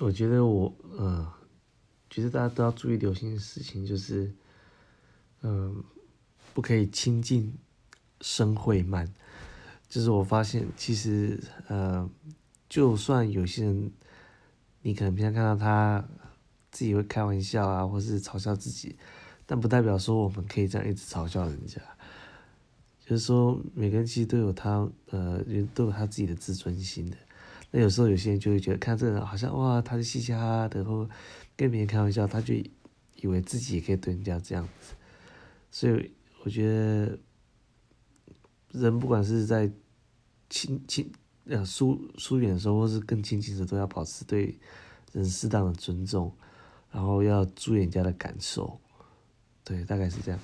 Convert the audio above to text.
我觉得我，呃，觉得大家都要注意留心的事情就是，嗯、呃，不可以亲近生会慢。就是我发现，其实，呃，就算有些人，你可能平常看到他自己会开玩笑啊，或是嘲笑自己，但不代表说我们可以这样一直嘲笑人家。就是说，每个人其实都有他，呃，都有他自己的自尊心的。那有时候有些人就会觉得看这个人好像哇，他是嘻嘻哈哈的，然后跟别人开玩笑，他就以为自己也可以对人家这样子。所以我觉得人不管是在亲亲呃疏疏远的时候，或是更亲近的时候，都要保持对人适当的尊重，然后要注意人家的感受。对，大概是这样。